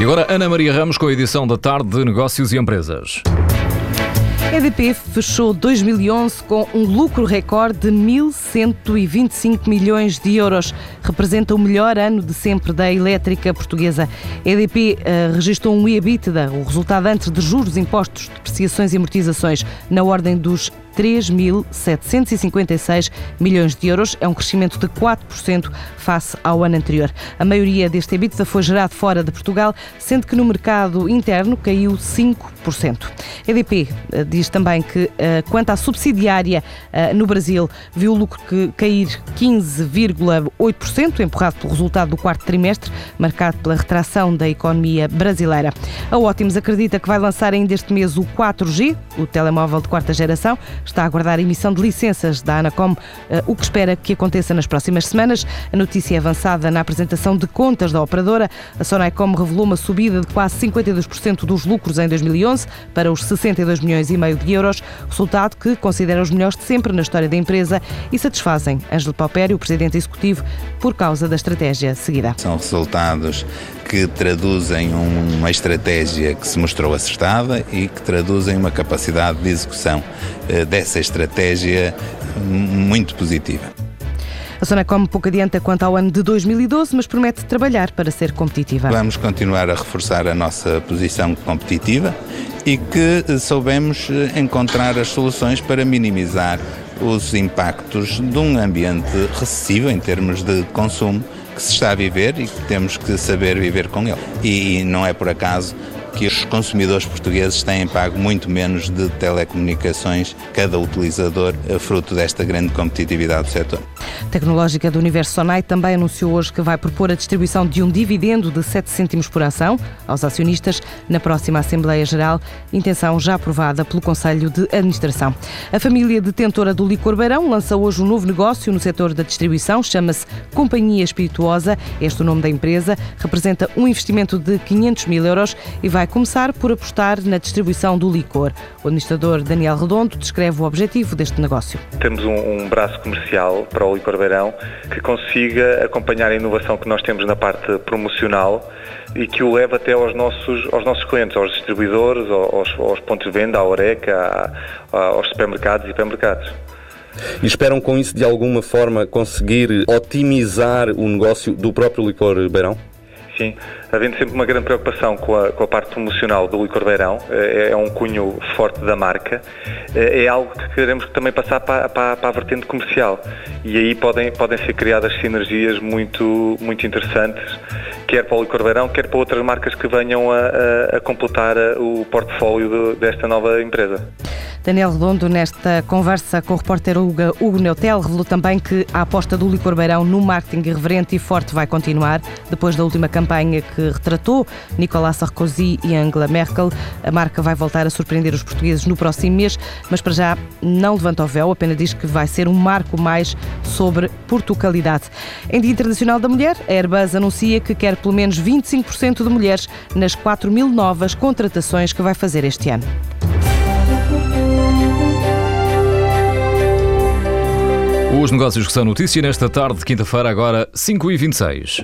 E agora Ana Maria Ramos com a edição da tarde de Negócios e Empresas. EDP fechou 2011 com um lucro recorde de 1.125 milhões de euros. Representa o melhor ano de sempre da elétrica portuguesa. EDP uh, registrou um EBITDA, o resultado antes de juros, impostos, depreciações e amortizações, na ordem dos 3.756 milhões de euros. É um crescimento de 4% face ao ano anterior. A maioria deste EBITDA foi gerado fora de Portugal, sendo que no mercado interno caiu 5%. A EDP eh, diz também que, eh, quanto à subsidiária eh, no Brasil, viu o lucro cair 15,8%, empurrado pelo resultado do quarto trimestre, marcado pela retração da economia brasileira. A Ótimos acredita que vai lançar ainda este mês o 4G, o telemóvel de quarta geração, está a aguardar a emissão de licenças da Anacom, eh, o que espera que aconteça nas próximas semanas. A notícia é avançada na apresentação de contas da operadora. A Sonacom revelou uma subida de quase 52% dos lucros em 2011 para os 62 milhões e meio de euros, resultado que considera os melhores de sempre na história da empresa e satisfazem Ângelo Paupério, o presidente executivo, por causa da estratégia seguida. São resultados que traduzem uma estratégia que se mostrou acertada e que traduzem uma capacidade de execução eh, dessa estratégia muito positiva. A Sonacom pouco adianta quanto ao ano de 2012, mas promete trabalhar para ser competitiva. Vamos continuar a reforçar a nossa posição competitiva e que soubemos eh, encontrar as soluções para minimizar os impactos de um ambiente recessivo em termos de consumo que se está a viver e que temos que saber viver com ele. E não é por acaso que os consumidores portugueses têm pago muito menos de telecomunicações cada utilizador, eh, fruto desta grande competitividade do setor. Tecnológica do Universo Sonai também anunciou hoje que vai propor a distribuição de um dividendo de 7 cêntimos por ação aos acionistas na próxima Assembleia Geral, intenção já aprovada pelo Conselho de Administração. A família detentora do licor Beirão lança hoje um novo negócio no setor da distribuição, chama-se Companhia Espirituosa, este é o nome da empresa, representa um investimento de 500 mil euros e vai começar por apostar na distribuição do licor. O administrador Daniel Redondo descreve o objetivo deste negócio. Temos um, um braço comercial para o licor Beirão que consiga acompanhar a inovação que nós temos na parte promocional e que o leve até aos nossos, aos nossos clientes, aos distribuidores, aos, aos pontos de venda, à Oreca, aos supermercados e hipermercados. E esperam com isso de alguma forma conseguir otimizar o negócio do próprio licor Beirão? Havendo sempre uma grande preocupação com a, com a parte promocional do licor beirão, é, é um cunho forte da marca, é, é algo que queremos também passar para, para, para, a vertente comercial. E aí podem, podem ser criadas sinergias muito, muito interessantes, quer para o licor beirão, quer para outras marcas que venham a, a, a completar o portfólio de, desta nova empresa. Daniel Redondo, nesta conversa com o repórter Hugo, Neutel, revelou também que a aposta do Licor Beirão no marketing irreverente e forte vai continuar. Depois da última campanha que retratou Nicolas Sarkozy e Angela Merkel, a marca vai voltar a surpreender os portugueses no próximo mês, mas para já não levanta o véu, apenas diz que vai ser um marco mais sobre Portugalidade. Em Dia Internacional da Mulher, a Airbus anuncia que quer pelo menos 25% de mulheres nas 4 mil novas contratações que vai fazer este ano. Os negócios que são notícia nesta tarde de quinta-feira, agora 5h26.